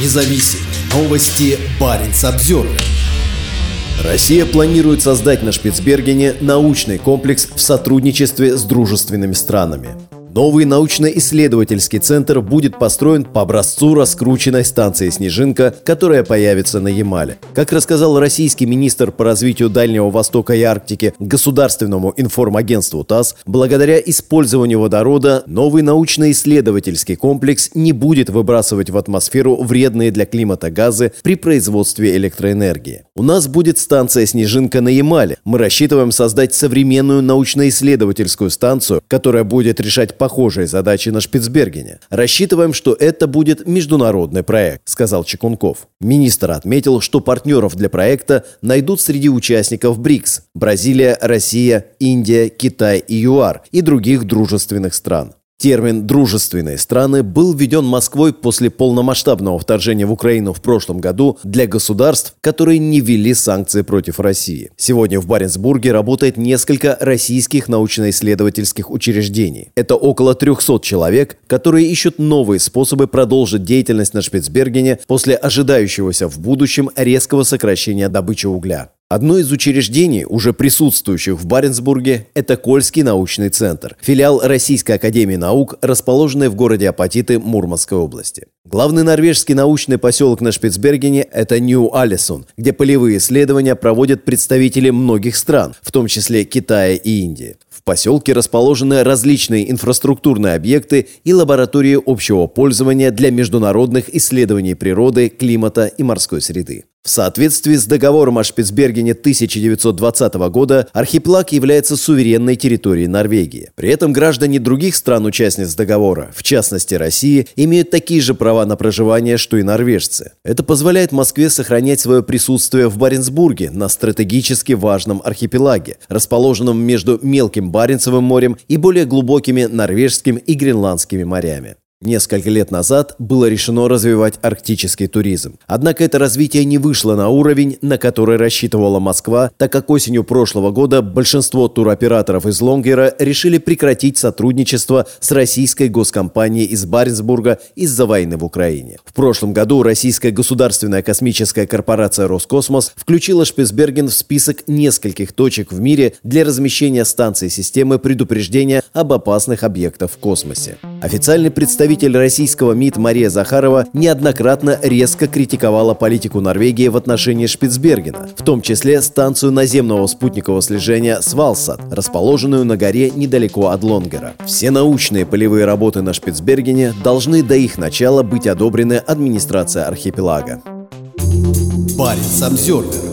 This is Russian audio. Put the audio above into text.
независим. Новости Баренц Обзервер. Россия планирует создать на Шпицбергене научный комплекс в сотрудничестве с дружественными странами. Новый научно-исследовательский центр будет построен по образцу раскрученной станции «Снежинка», которая появится на Ямале. Как рассказал российский министр по развитию Дальнего Востока и Арктики Государственному информагентству ТАСС, благодаря использованию водорода новый научно-исследовательский комплекс не будет выбрасывать в атмосферу вредные для климата газы при производстве электроэнергии. У нас будет станция «Снежинка» на Ямале. Мы рассчитываем создать современную научно-исследовательскую станцию, которая будет решать похожие задачи на Шпицбергене. Рассчитываем, что это будет международный проект, сказал Чекунков. Министр отметил, что партнеров для проекта найдут среди участников БРИКС – Бразилия, Россия, Индия, Китай и ЮАР и других дружественных стран. Термин «дружественные страны» был введен Москвой после полномасштабного вторжения в Украину в прошлом году для государств, которые не ввели санкции против России. Сегодня в Баренцбурге работает несколько российских научно-исследовательских учреждений. Это около 300 человек, которые ищут новые способы продолжить деятельность на Шпицбергене после ожидающегося в будущем резкого сокращения добычи угля. Одно из учреждений, уже присутствующих в Баренцбурге, это Кольский научный центр, филиал Российской академии наук, расположенный в городе Апатиты Мурманской области. Главный норвежский научный поселок на Шпицбергене – это Нью-Алисон, где полевые исследования проводят представители многих стран, в том числе Китая и Индии. В поселке расположены различные инфраструктурные объекты и лаборатории общего пользования для международных исследований природы, климата и морской среды. В соответствии с договором о Шпицбергене 1920 года архипелаг является суверенной территорией Норвегии. При этом граждане других стран-участниц договора, в частности России, имеют такие же права на проживание, что и норвежцы. Это позволяет Москве сохранять свое присутствие в Баренцбурге на стратегически важном архипелаге, расположенном между Мелким Баренцевым морем и более глубокими Норвежским и Гренландскими морями. Несколько лет назад было решено развивать арктический туризм. Однако это развитие не вышло на уровень, на который рассчитывала Москва, так как осенью прошлого года большинство туроператоров из Лонгера решили прекратить сотрудничество с российской госкомпанией из Баренцбурга из-за войны в Украине. В прошлом году российская государственная космическая корпорация «Роскосмос» включила Шпицберген в список нескольких точек в мире для размещения станций системы предупреждения об опасных объектах в космосе. Официальный представитель российского МИД Мария Захарова неоднократно резко критиковала политику Норвегии в отношении Шпицбергена, в том числе станцию наземного спутникового слежения Свалсат, расположенную на горе недалеко от Лонгера. Все научные полевые работы на Шпицбергене должны до их начала быть одобрены администрацией архипелага. Баренц Обзервер.